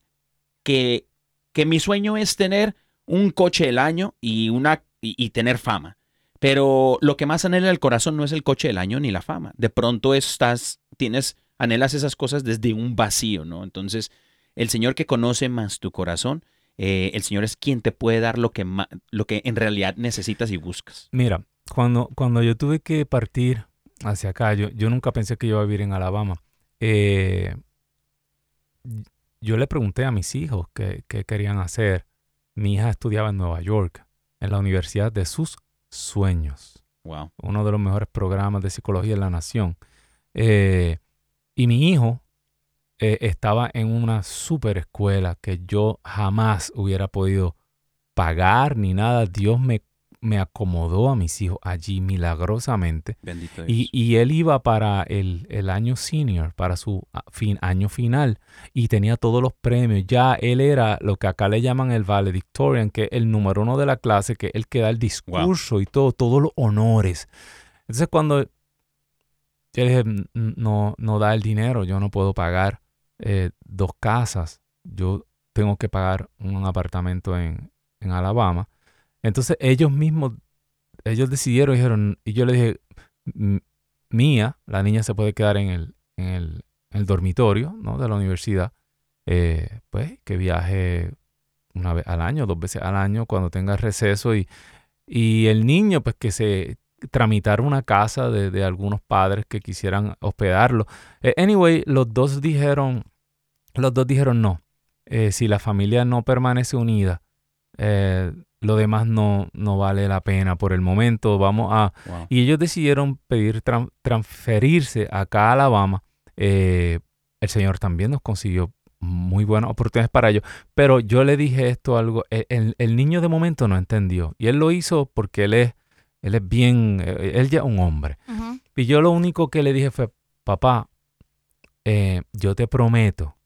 que, que mi sueño es tener un coche del año y, una, y, y tener fama. Pero lo que más anhela el corazón no es el coche del año ni la fama. De pronto estás, tienes, anhelas esas cosas desde un vacío, ¿no? Entonces, el Señor que conoce más tu corazón, eh, el Señor es quien te puede dar lo que, lo que en realidad necesitas y buscas. Mira, cuando, cuando yo tuve que partir hacia acá, yo, yo nunca pensé que iba a vivir en Alabama. Eh, yo le pregunté a mis hijos qué, qué querían hacer. Mi hija estudiaba en Nueva York, en la universidad de sus sueños, Wow. uno de los mejores programas de psicología en la nación. Eh, y mi hijo eh, estaba en una super escuela que yo jamás hubiera podido pagar ni nada. Dios me, me acomodó a mis hijos allí milagrosamente. Bendito Dios. Y, y él iba para el, el año senior, para su ah, fin, año final, y tenía todos los premios. Ya él era lo que acá le llaman el valedictorian, que es el número uno de la clase, que es el que da el discurso y todo, todos los honores. Entonces cuando yo le dije, "N- no, no da el dinero, yo no puedo pagar eh, dos casas, yo tengo que pagar un apartamento en, en Alabama. Entonces ellos mismos, ellos decidieron, dijeron, y yo le dije, "M- Mía, la niña se puede quedar en el, en el, el dormitorio ¿no? de la universidad, eh, pues que viaje una vez al año, dos veces al año cuando tenga receso y, y el niño pues que se tramitar una casa de, de algunos padres que quisieran hospedarlo. Eh, anyway, los dos dijeron, los dos dijeron no. Eh, si la familia no permanece unida, eh, lo demás no, no vale la pena por el momento. Vamos a, Wow. y ellos decidieron pedir tran- transferirse acá a Alabama. Eh, el Señor también nos consiguió muy buenas oportunidades para ellos. Pero yo le dije esto algo. El, el- el niño de momento no entendió. Y él lo hizo porque él es, él es bien, eh, él ya es un hombre. Y yo lo único que le dije fue, papá, eh, yo te prometo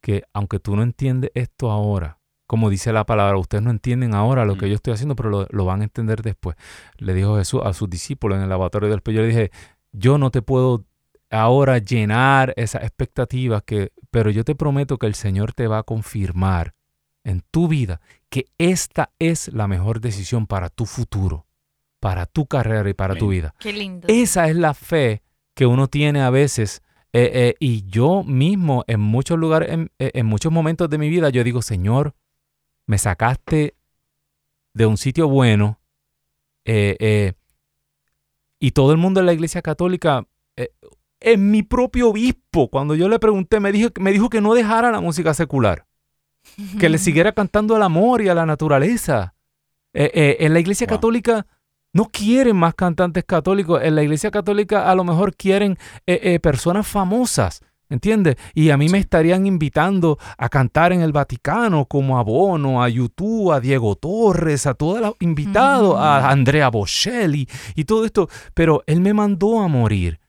que aunque tú no entiendes esto ahora, como dice la palabra, ustedes no entienden ahora lo que yo estoy haciendo, pero lo, lo van a entender después. Le dijo Jesús a sus discípulos en el lavatorio del Yo le dije, yo no te puedo ahora llenar esas expectativas, que, pero yo te prometo que el Señor te va a confirmar en tu vida que esta es la mejor decisión para tu futuro, para tu carrera y para tu vida. Qué lindo. Esa es la fe que uno tiene a veces. eh, eh, y yo mismo, en muchos lugares, en, eh, en muchos momentos de mi vida, yo digo, Señor, me sacaste de un sitio bueno. eh, eh, y todo el mundo en la iglesia católica, eh, en mi propio obispo, cuando yo le pregunté, me dijo, me dijo que no dejara la música secular, que le *laughs* siguiera cantando al amor y a la naturaleza. Eh, eh, en la iglesia Wow. católica no quieren más cantantes católicos. En la iglesia católica a lo mejor quieren eh, eh, personas famosas. ¿Entiendes? Y a mí me estarían invitando a cantar en el Vaticano como a Bono, a YouTube, a Diego Torres, a todos los invitados, a Andrea Bocelli y todo esto. Pero él me mandó a morir.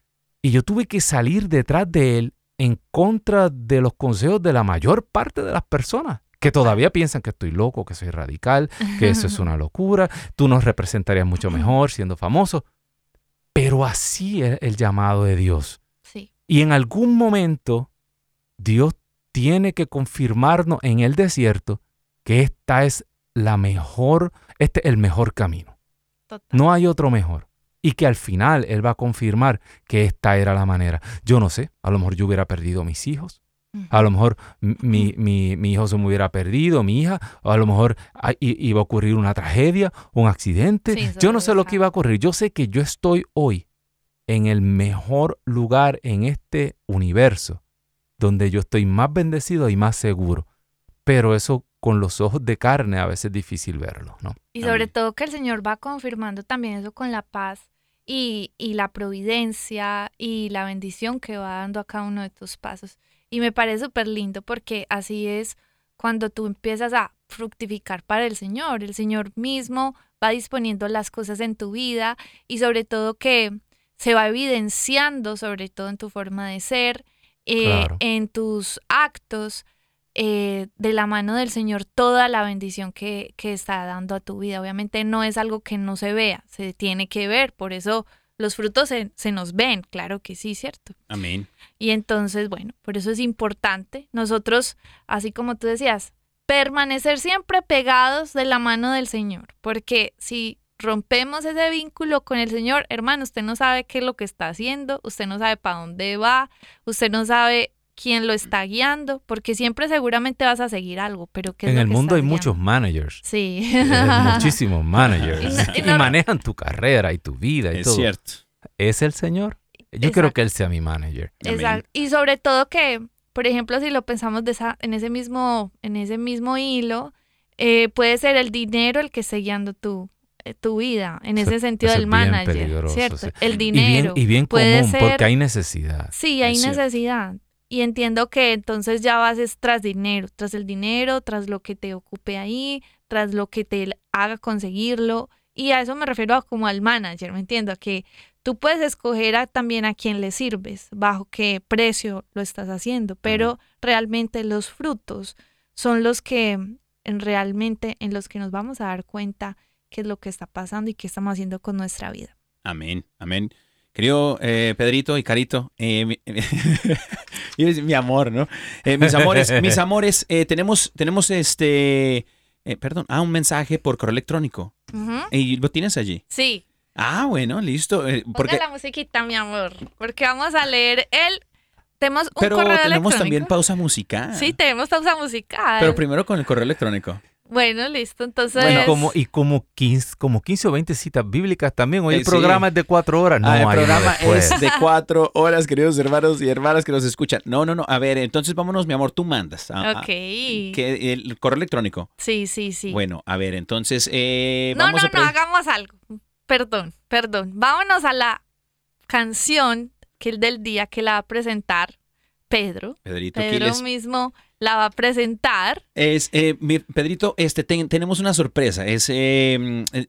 Y yo tuve que salir detrás de él en contra de los consejos de la mayor parte de las personas que todavía piensan que estoy loco, que soy radical, que eso es *laughs* una locura, tú nos representarías mucho mejor siendo famoso. Pero así es el llamado de Dios. Sí. Y en algún momento Dios tiene que confirmarnos en el desierto que esta es la mejor, este es el mejor camino. Total. No hay otro mejor. Y que al final Él va a confirmar que esta era la manera. Yo no sé, a lo mejor yo hubiera perdido mis hijos. A lo mejor mi, mi- mi hijo se me hubiera perdido, mi hija, o a lo mejor iba a ocurrir una tragedia, un accidente. Sí, yo no sé lo que iba a ocurrir. Yo sé que yo estoy hoy en el mejor lugar en este universo, donde yo estoy más bendecido y más seguro. Pero eso con los ojos de carne a veces es difícil verlo, ¿no? Y sobre todo que el Señor va confirmando también eso con la paz y, y la providencia y la bendición que va dando a cada uno de tus pasos. Y me parece súper lindo porque así es cuando tú empiezas a fructificar para el Señor. El Señor mismo va disponiendo las cosas en tu vida y sobre todo que se va evidenciando, sobre todo en tu forma de ser, eh, Claro. en tus actos, eh, de la mano del Señor toda la bendición que, que está dando a tu vida. Obviamente no es algo que no se vea, se tiene que ver, por eso los frutos se, se nos ven, claro que sí, ¿cierto? Amén. Y entonces, bueno, por eso es importante nosotros, así como tú decías, permanecer siempre pegados de la mano del Señor, porque si rompemos ese vínculo con el Señor, hermano, usted no sabe qué es lo que está haciendo, usted no sabe para dónde va, usted no sabe quién lo está guiando, porque siempre seguramente vas a seguir algo, pero ¿qué es En lo el que mundo hay estás muchos guiando? managers. Sí. Eh, *laughs* muchísimos managers. Y no- y y no- manejan tu carrera y tu vida y Es todo. cierto. ¿Es el Señor? Yo Exacto. quiero que Él sea mi manager. Exacto. Y sobre todo que, por ejemplo, si lo pensamos de esa, en ese mismo, en ese mismo hilo, eh, puede ser el dinero el que esté guiando tu, eh, tu vida, en Eso- ese sentido eso del es manager, peligroso, ¿cierto? sí. El Y dinero. bien, y bien puede común, ser- porque hay necesidad. Sí, hay Es cierto. Y entiendo que entonces ya vas es tras dinero, tras el dinero, tras lo que te ocupe ahí, tras lo que te haga conseguirlo. Y a eso me refiero a como al manager, ¿me entiendo? A que tú puedes escoger a- también a quién le sirves, bajo qué precio lo estás haciendo, pero realmente los frutos son los que en realmente en los que nos vamos a dar cuenta qué es lo que está pasando y qué estamos haciendo con nuestra vida. Amén, amén. Querido eh, Pedrito y Carito, eh, mi, *laughs* mi amor, ¿no? Eh, mis amores, mis amores, eh, tenemos, tenemos este, eh, perdón, ah, un mensaje por correo electrónico. ¿Y lo tienes allí? Sí, Ah, bueno, listo. eh, porque, Ponga la musiquita, mi amor, porque vamos a leer el... Tenemos un pero correo tenemos electrónico. también pausa musical. Sí, tenemos pausa musical. Pero primero con el correo electrónico. Bueno, listo, entonces... Bueno, como, y como 15, como 15 o 20 citas bíblicas también. Hoy Eh, el sí. programa es de cuatro horas. No, Ah, el programa es de *laughs* cuatro horas, queridos hermanos y hermanas que nos escuchan. No, no, no. A ver, entonces vámonos, mi amor, tú mandas. Ah, ah, Ok. que el correo electrónico. Sí, sí, sí. Bueno, a ver, entonces eh, no, vamos no, a no, hagamos algo. Perdón, perdón. Vámonos a la canción que el del día que la va a presentar Pedro. Pedrito Pedro Quiles. mismo la va a presentar. Es, eh, mi- Pedrito, este, ten- tenemos una sorpresa. Es, eh, eh,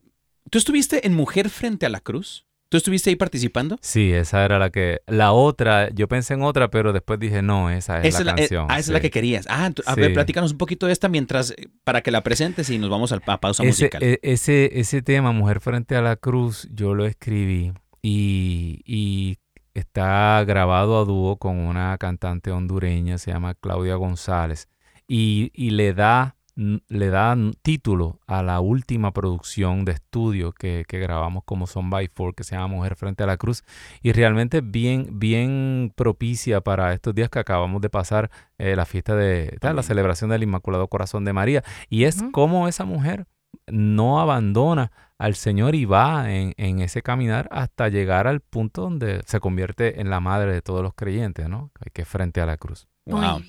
¿Tú estuviste en Mujer frente a la Cruz? ¿Tú estuviste ahí participando? Sí, esa era la que. La otra, yo pensé en otra, pero después dije, no, esa es Esa la la, eh, canción. ah, esa es sí. la que querías. Ah, a ver, platícanos un poquito de esta mientras, eh, para que la presentes y nos vamos al- a pausa ese, musical. e- ese, ese tema, Mujer frente a la cruz, yo lo escribí y, y está grabado a dúo con una cantante hondureña, se llama Claudia González, y, y le da le da título a la última producción de estudio que, que grabamos como Son by Four, que se llama Mujer frente a la cruz, y realmente bien, bien propicia para estos días que acabamos de pasar eh, la fiesta de la Amén. celebración del Inmaculado Corazón de María, y es Ujú. como esa mujer no abandona al Señor y va en, en ese caminar hasta llegar al punto donde se convierte en la madre de todos los creyentes, ¿no? Que es frente a la cruz. Wow.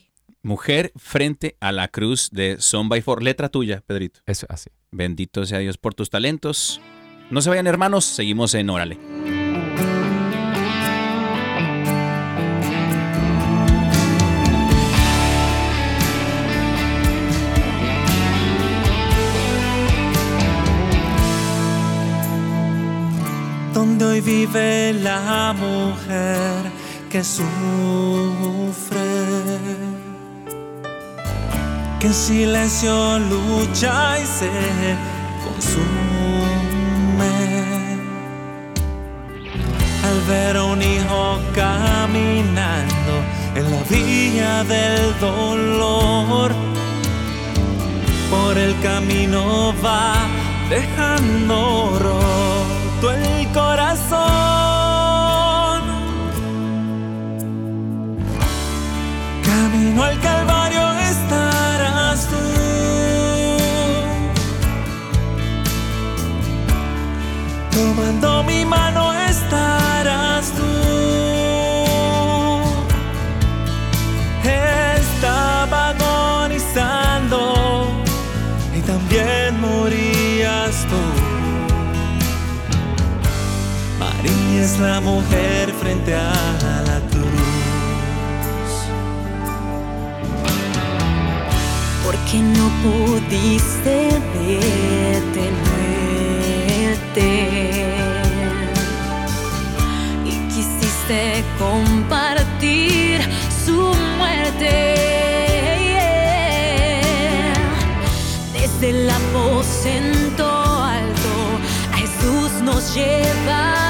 Mujer frente a la cruz de Son by Four. Letra tuya, Pedrito. Eso es así. Bendito sea Dios por tus talentos. No se vayan, hermanos. Seguimos en Órale. Vive la mujer que sufre, que en silencio lucha y se consume. Al ver a un hijo caminando en la vía del dolor, por el camino va dejando la mujer frente a la cruz. porque no pudiste detenerte y quisiste compartir su muerte. Desde el aposento alto a Jesús nos llevarás,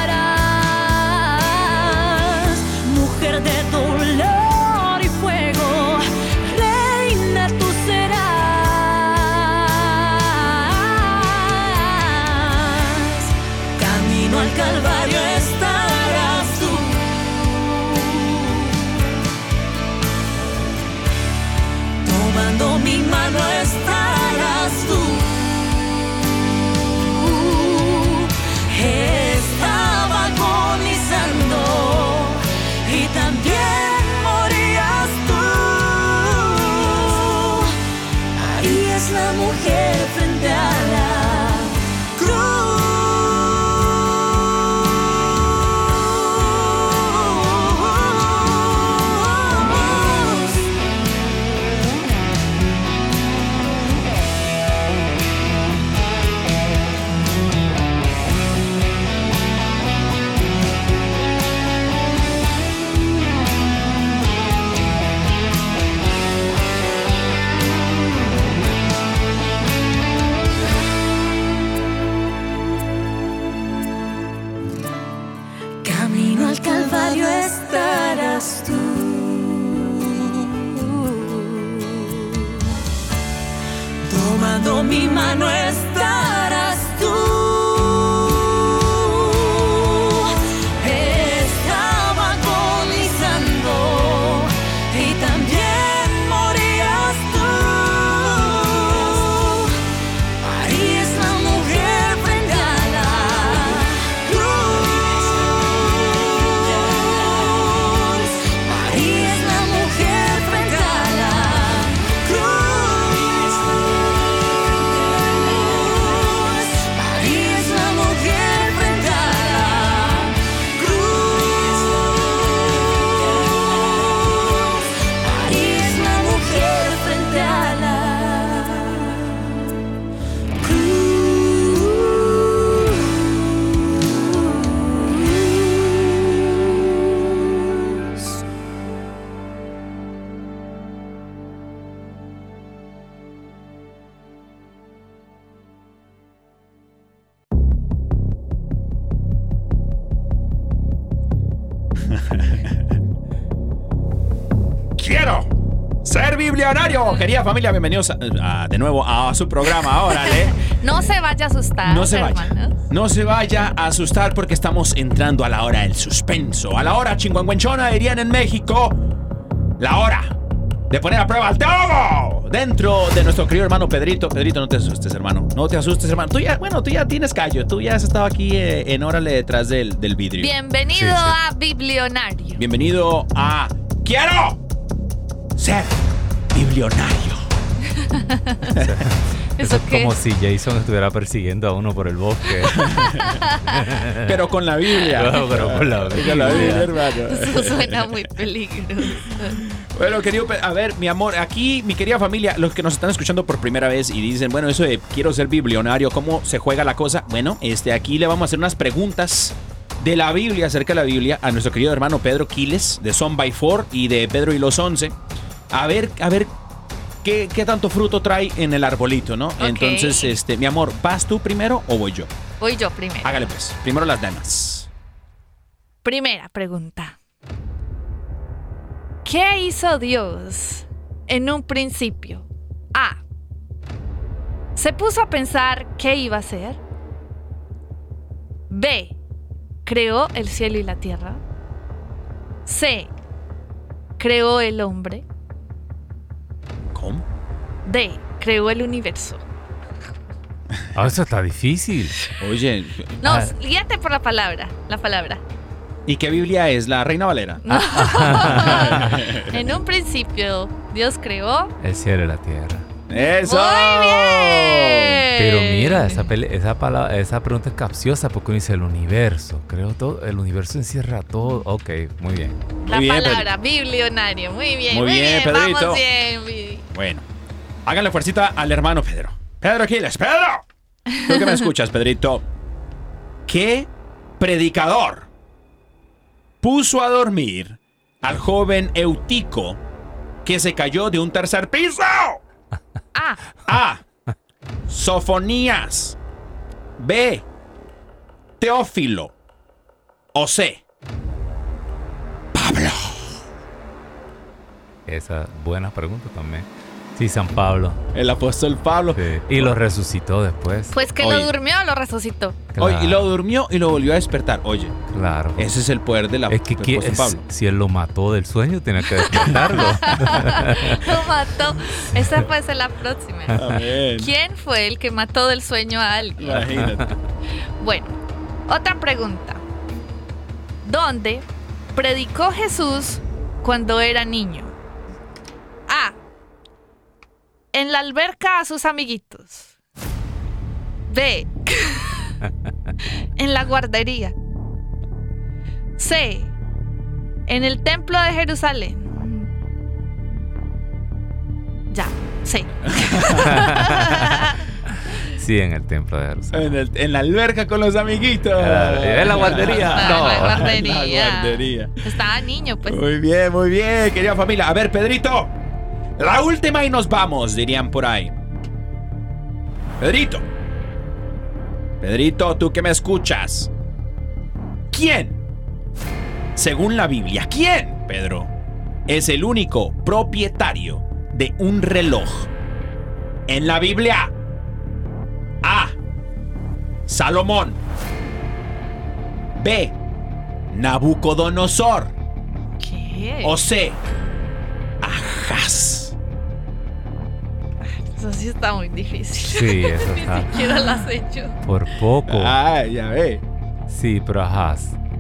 la mujer ser biblionario! Querida familia, bienvenidos a- a- de nuevo a su programa. Órale. *laughs* No se vaya a asustar. No se vaya. hermanos. No se vaya a asustar porque estamos entrando a la hora del suspenso. A la hora chingüengüenchona, dirían en México. La hora de poner a prueba al todo dentro de nuestro querido hermano Pedrito. Pedrito, no te asustes, hermano. No te asustes, hermano. Tú ya, bueno, tú ya tienes callo. Tú ya has estado aquí eh, en órale detrás del, del vidrio. Bienvenido Sí, sí. a Biblionario. Bienvenido a Quiero ser biblionario. *laughs* ¿Eso es qué? como si Jason estuviera persiguiendo a uno por el bosque. *laughs* Pero con la Biblia. *laughs* No, pero con la Con la Biblia, hermano. Eso suena muy peligroso. Bueno, querido, a ver, mi amor, aquí, mi querida familia, los que nos están escuchando por primera vez y dicen, bueno, eso de quiero ser biblionario, ¿cómo se juega la cosa? Bueno, este, aquí le vamos a hacer unas preguntas de la Biblia, acerca de la Biblia, a nuestro querido hermano Pedro Quiles, de Son by Four y de Pedro y los Once. A ver, a ver qué, qué tanto fruto trae en el arbolito, ¿no? Entonces, este, mi amor, ¿vas tú primero o voy yo? Voy yo primero. Hágale pues. Primero las damas. Primera pregunta. ¿Qué hizo Dios en un principio? A. Se puso a pensar qué iba a hacer. B. Creó el cielo y la tierra. C. Creó el hombre. Creó el universo. Ah, eso está difícil. Oye, No, Ah. guíate por la palabra. La palabra. ¿y qué Biblia es? ¿La Reina Valera? No. *laughs* en un principio, Dios creó. El cielo y la tierra. ¡Eso! Muy bien. Pero mira, esa, pele- esa, palabra, esa pregunta es capciosa porque uno dice el universo. Creo todo, el universo encierra todo. Ok, muy bien. La Pedro. palabra, biblionario. Muy bien, Muy muy, bien, bien. Pedrito. Vamos bien. bi- Bueno, háganle fuercita al hermano Pedro. Pedro Aquiles, Pedro. Tú que me escuchas, Pedrito. ¿Qué predicador puso a dormir al joven Eutico que se cayó de un tercer piso? Ah, A. Sofonías. B. Teófilo. O C. Pablo. Esa buena pregunta también. Sí, San Pablo. El apóstol Pablo. Sí. Y lo resucitó después. pues que Oye. lo durmió lo resucitó. Oye, y lo durmió y lo volvió a despertar. Oye, Claro. ese es el poder de la es que es- Pablo. si él lo mató del sueño, tiene que despertarlo. *laughs* Lo mató. Esa *laughs* puede ser la próxima. Amén. ¿Quién fue el que mató del sueño a alguien? Imagínate. *laughs* Bueno, otra pregunta. ¿Dónde predicó Jesús cuando era niño? A. En la alberca a sus amiguitos. B. *laughs* en la guardería. C. En el templo de Jerusalén. Ya, C. *laughs* sí, en el templo de Jerusalén. En, el- en la alberca con los amiguitos. Claro, en la guardería. No. en la guardería. En la guardería. Estaba niño, pues. Muy bien, muy bien, querida familia. A ver, Pedrito. La última y nos vamos, dirían por ahí. Pedrito. Pedrito, tú que me escuchas. ¿Quién? Según la Biblia, ¿quién, Pedro? Es el único propietario de un reloj. En la Biblia. A. Salomón. B. Nabucodonosor. ¿Qué? O C. Ahaz. Eso sí está muy difícil. Sí, *laughs* eso Ni está. siquiera lo has hecho. Por poco. Ah, ya ve. Sí, pero ajá.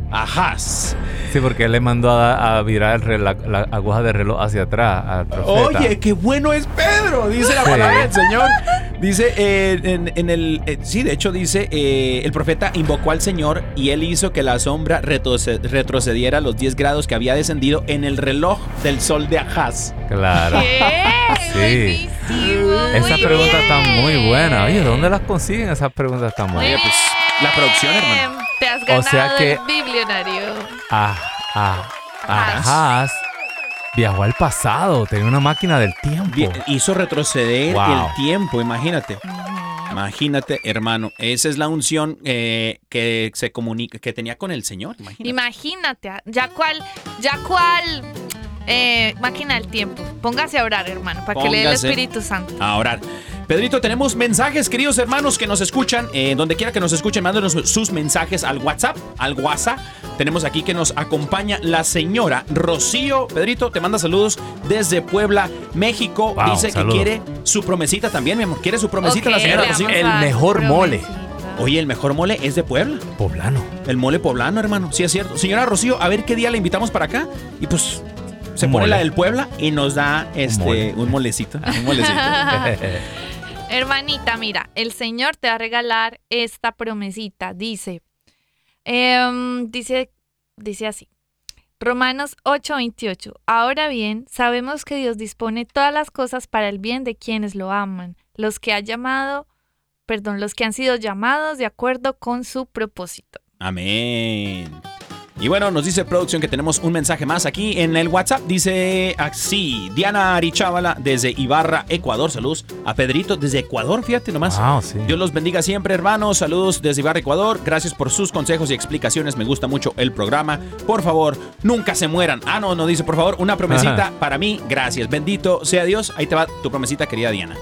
Ahaz. Sí, porque él le mandó a, a virar el reloj- la, aguja de reloj hacia atrás al profeta. Oye, qué bueno es Pedro, dice la Sí. palabra del Señor. *laughs* Dice eh, en, en el. eh, sí, de hecho, dice: eh, el profeta invocó al Señor y él hizo que la sombra retroce- retrocediera a los 10 grados que había descendido en el reloj del sol de Ahaz. Claro. ¿Qué? Sí. Buenísimo. Esa muy pregunta está muy bien. buena. Oye, ¿dónde las consiguen esas preguntas tan Muy Oye, buenas? pues, la producción, hermano. Te has O ganado sea que- el biblionario. Ah, ah, Ahaz. Ahaz viajó al pasado, tenía una máquina del tiempo. Vi- Hizo retroceder Wow. el tiempo, imagínate. Imagínate, hermano. Esa es la unción eh, que se comunica, que tenía con el Señor. Imagínate. Imagínate, ah, ya cual, ya cual eh, máquina del tiempo. Póngase a orar, hermano, para que le dé el. Espíritu Santo. a orar. Pedrito, tenemos mensajes, queridos hermanos que nos escuchan, eh, donde quiera que nos escuchen, mándenos sus mensajes al WhatsApp, al WhatsApp. Tenemos aquí que nos acompaña la señora Rocío. Pedrito, te manda saludos desde Puebla, México. Wow, Dice saludos. que quiere su promesita también, mi amor. ¿Quiere su promesita la señora Rocío? El mejor mole. Oye, el mejor mole es de Puebla. Poblano. El mole poblano, hermano. Sí, es cierto. Señora Rocío, a ver qué día la invitamos para acá. Y pues se pone mole. la del Puebla y nos da este mole. un molecito. Un molecito. *laughs* *laughs* Hermanita, mira, el Señor te va a regalar esta promesita. Dice, em, dice, dice así. Romanos 8:28. Ahora bien, sabemos que Dios dispone todas las cosas para el bien de quienes lo aman, los que ha llamado, perdón, los que han sido llamados de acuerdo con su propósito. Amén. Y bueno, nos dice producción que tenemos un mensaje más aquí en el WhatsApp. Dice así, Diana Arichábala desde Ibarra, Ecuador. Saludos a Pedrito desde Ecuador, fíjate nomás. Ah, sí. Dios los bendiga siempre, hermanos. Saludos desde Ibarra, Ecuador. Gracias por sus consejos y explicaciones. Me gusta mucho el programa. Por favor, nunca se mueran. Ah, no, no dice, por favor, una promesita *laughs* para mí. Gracias. Bendito sea Dios. Ahí te va tu promesita, querida Diana.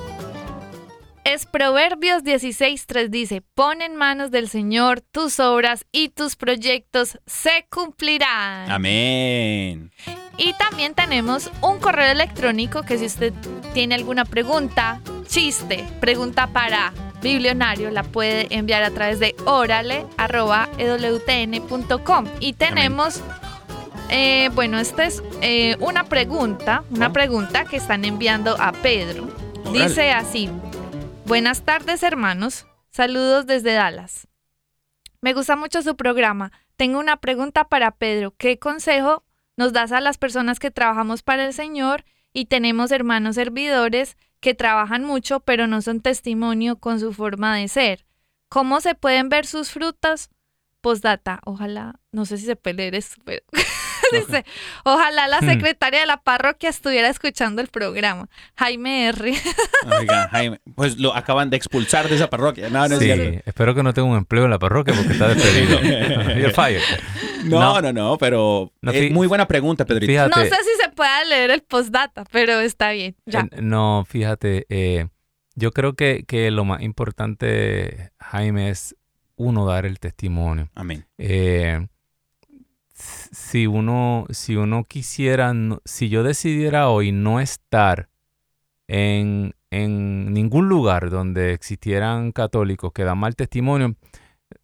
Es Proverbios 16.3 dice, pon en manos del Señor tus obras y tus proyectos se cumplirán. Amén. Y también tenemos un correo electrónico que si usted tiene alguna pregunta, chiste, pregunta para biblionario, la puede enviar a través de orale.ewtn.com. Y tenemos, eh, bueno, esta es eh, una pregunta, una Oh. pregunta que están enviando a Pedro. Dice así, buenas tardes hermanos, saludos desde Dallas. Me gusta mucho su programa. Tengo una pregunta para Pedro. ¿Qué consejo nos das a las personas que trabajamos para el Señor y tenemos hermanos servidores que trabajan mucho pero no son testimonio con su forma de ser? ¿Cómo se pueden ver sus frutas? Postdata, ojalá, no sé si se puede leer esto, pero *laughs* *laughs* dice, ojalá la Hmm. secretaria de la parroquia estuviera escuchando el programa. Jaime R. *laughs* Oiga, Jaime, pues lo acaban de expulsar de esa parroquia. No, no es Sí, espero que no tenga un empleo en la parroquia porque está despedido. *laughs* You're fired. No, no, no, pero No, eh, muy buena pregunta, Pedrito. Fíjate, No sé si se pueda leer el postdata, pero está bien. Ya. eh, no, fíjate, eh, yo creo que, que lo más importante, Jaime, es uno dar el testimonio. Amén. Eh, si uno, si uno quisiera, si yo decidiera hoy no estar en, en ningún lugar donde existieran católicos que dan mal testimonio,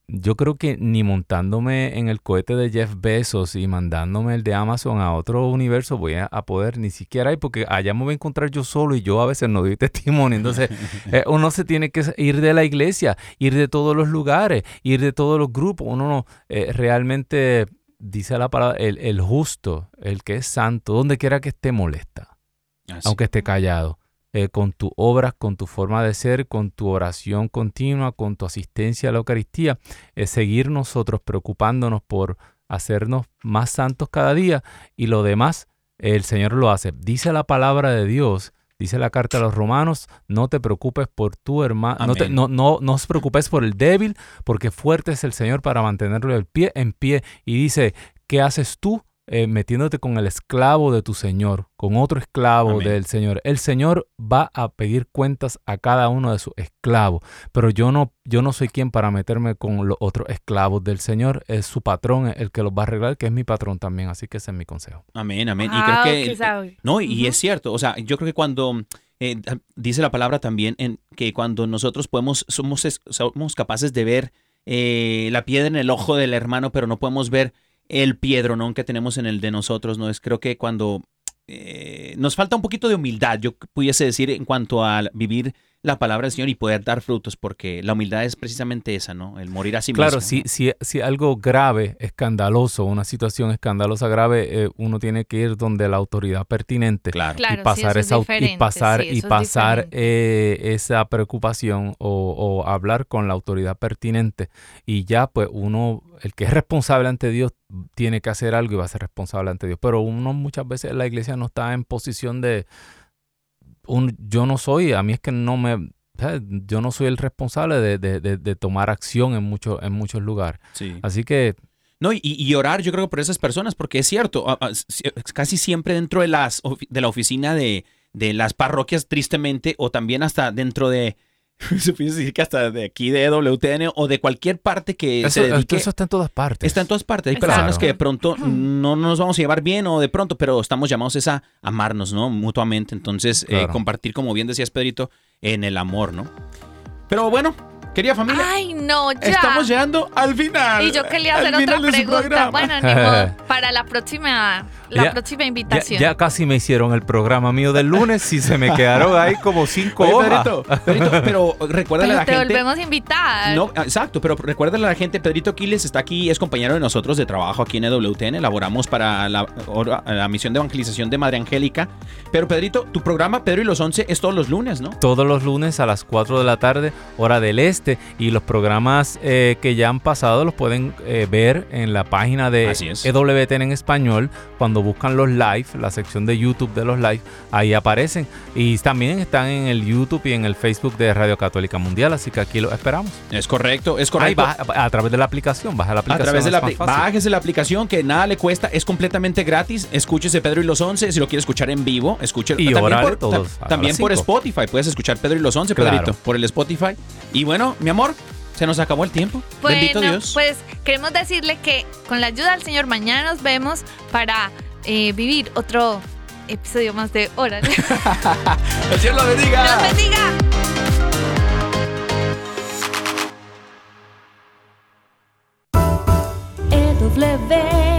yo creo que ni montándome en el cohete de Jeff Bezos y mandándome el de Amazon a otro universo voy a, a poder ni siquiera ir porque allá me voy a encontrar yo solo y yo a veces no doy *laughs* testimonio. Entonces eh, uno se tiene que ir de la iglesia, ir de todos los lugares, ir de todos los grupos. Uno no eh, realmente dice la palabra, el, el justo, el que es santo, donde quiera que esté molesta Así. aunque esté callado, eh, con tus obras, con tu forma de ser, con tu oración continua, con tu asistencia a la Eucaristía, es seguir nosotros preocupándonos por hacernos más santos cada día y lo demás el Señor lo hace. Dice la palabra de Dios, dice la carta a los romanos, no te preocupes por tu hermano, no, te- no, no, no os preocupes por el débil, porque fuerte es el Señor para mantenerlo el pie en pie. Y dice, ¿qué haces tú? Eh, metiéndote con el esclavo de tu Señor, con otro esclavo Amén. del Señor. El Señor va a pedir cuentas a cada uno de sus esclavos, pero yo no, yo no soy quien para meterme con los otros esclavos del Señor. Es su patrón el que los va a arreglar, que es mi patrón también. Así que ese es mi consejo. Amén, amén. Ah, y creo que. ok, sabe. No, y es cierto. O sea, yo creo que cuando. eh, dice la palabra también en que cuando nosotros podemos, somos, somos capaces de ver eh, la piedra en el ojo del hermano, pero no podemos ver el piedronón que tenemos en el de nosotros, ¿no? Es creo que cuando eh, nos falta un poquito de humildad, yo pudiese decir, en cuanto a vivir la palabra del Señor y poder dar frutos, porque la humildad es precisamente esa, ¿no? El morir a sí Claro, mismo. si, ¿no? si, si algo grave, escandaloso, una situación escandalosa grave, eh, uno tiene que ir donde la autoridad pertinente Claro. Claro, y sí, pasar es esa au- y pasar sí, y es pasar diferente. eh, esa preocupación o, o hablar con la autoridad pertinente y ya pues uno el que es responsable ante Dios tiene que hacer algo y va a ser responsable ante Dios pero uno muchas veces en la iglesia no está en posición de un, yo no soy a mí es que no me yo no soy el responsable de, de- de- de tomar acción en muchos en muchos lugares Sí. así que No, y, y orar yo creo por esas personas, porque es cierto, casi siempre dentro de, las, de la oficina de, de las parroquias, tristemente, o también hasta dentro de, *laughs* se puede decir que hasta de aquí de WTN o de cualquier parte que eso, se dedique, eso está en todas partes está en todas partes. Hay Exacto. personas que de pronto no nos vamos a llevar bien o de pronto, pero estamos llamados es a amarnos, ¿no? Mutuamente. Entonces, eh, compartir, como bien decías, Pedrito, en el amor, ¿no? Pero bueno, querida familia, Ay, no, ya. estamos llegando al final. Y yo quería hacer otra pregunta. Bueno, ni modo. *laughs* Para la próxima, la Ya- próxima invitación. ya casi me hicieron el programa mío del lunes y se me quedaron ahí como cinco Oye, hojas. Pedrito, Pedrito, pero recuérdale Pero a la te gente. volvemos a invitar. No, exacto, pero recuérdale a la gente, Pedrito Quiles está aquí, es compañero de nosotros de trabajo aquí en EWTN, elaboramos para la, misión de evangelización de Madre Angélica. Pero Pedrito, tu programa Pedro y los Once es todos los lunes, ¿no? Todos los lunes a las 4 de la tarde, hora del este, Este, y los programas eh, que ya han pasado los pueden eh, ver en la página de es. EWTN en español. Cuando buscan los live, la sección de YouTube de los live, ahí aparecen. Y también están en el YouTube y en el Facebook de Radio Católica Mundial. Así que aquí los esperamos. Es correcto, es Ahí correcto. baja- a través de la aplicación, baja la A aplicación. través de la bájese la aplicación que nada le cuesta, es completamente gratis. Escúchese Pedro y los Once, si lo quiere escuchar en vivo, escúchelo. Y también por, todos ta- a también por. Spotify, puedes escuchar Pedro y los Once, Claro. Pedrito, por el Spotify. Y bueno, mi amor, se nos acabó el tiempo. Bendito Dios. pues queremos decirle que con la ayuda del Señor mañana nos vemos para eh, vivir otro episodio más de Hora. Dios *laughs* *laughs* el Señor lo bendiga. bendiga. EWTN